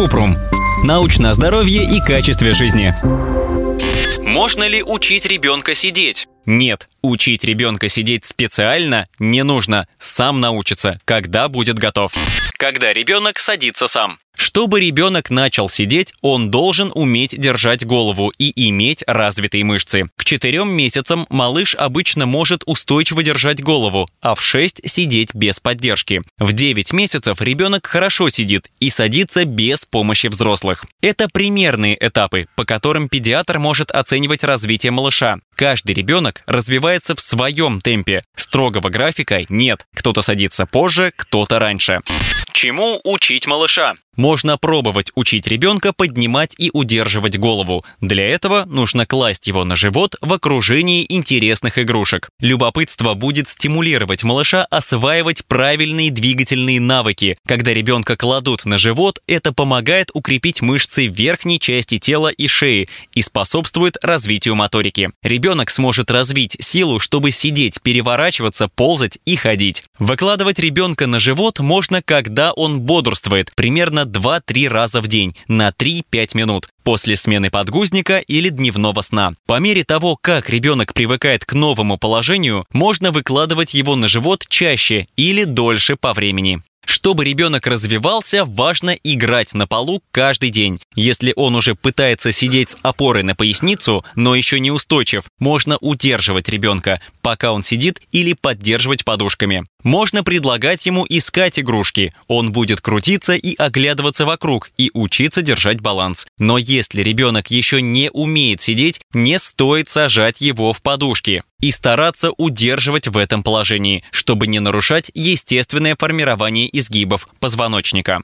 Купрум. Научное здоровье и качестве жизни. Можно ли учить ребенка сидеть? Нет, учить ребенка сидеть специально не нужно. Сам научится, когда будет готов. Когда ребенок садится сам. Чтобы ребенок начал сидеть, он должен уметь держать голову и иметь развитые мышцы. К четырем месяцам малыш обычно может устойчиво держать голову, а в 6 сидеть без поддержки. В 9 месяцев ребенок хорошо сидит и садится без помощи взрослых. Это примерные этапы, по которым педиатр может оценивать развитие малыша. Каждый ребенок развивается в своем темпе. Строгого графика нет. Кто-то садится позже, кто-то раньше. Чему учить малыша? Можно пробовать учить ребенка поднимать и удерживать голову. Для этого нужно класть его на живот в окружении интересных игрушек. Любопытство будет стимулировать малыша осваивать правильные двигательные навыки. Когда ребенка кладут на живот, это помогает укрепить мышцы верхней части тела и шеи и способствует развитию моторики. Ребенок сможет развить силу, чтобы сидеть, переворачиваться, ползать и ходить. Выкладывать ребенка на живот можно, когда он бодрствует, примерно 2-3 раза в день на 3-5 минут после смены подгузника или дневного сна. По мере того, как ребенок привыкает к новому положению, можно выкладывать его на живот чаще или дольше по времени. Чтобы ребенок развивался, важно играть на полу каждый день. Если он уже пытается сидеть с опорой на поясницу, но еще не устойчив, можно удерживать ребенка, пока он сидит или поддерживать подушками. Можно предлагать ему искать игрушки. Он будет крутиться и оглядываться вокруг и учиться держать баланс. Но если ребенок еще не умеет сидеть, не стоит сажать его в подушки и стараться удерживать в этом положении, чтобы не нарушать естественное формирование изгибов позвоночника.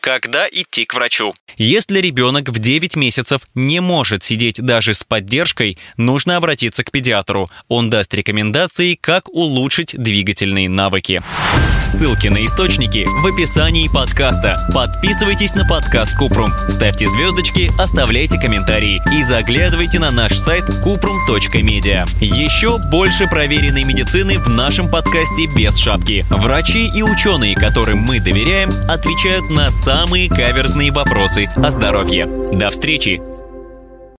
Когда идти к врачу? Если ребенок в 9 месяцев не может сидеть даже с поддержкой, нужно обратиться к педиатру. Он даст рекомендации, как улучшить двигательные навыки. Ссылки на источники в описании подкаста. Подписывайтесь на подкаст Купрум, ставьте звездочки, оставляйте комментарии и заглядывайте на наш сайт kuprum.media. Еще больше проверенной медицины в нашем подкасте без шапки. Врачи и ученые, которым мы доверяем, отвечают на самые каверзные вопросы о здоровье. До встречи!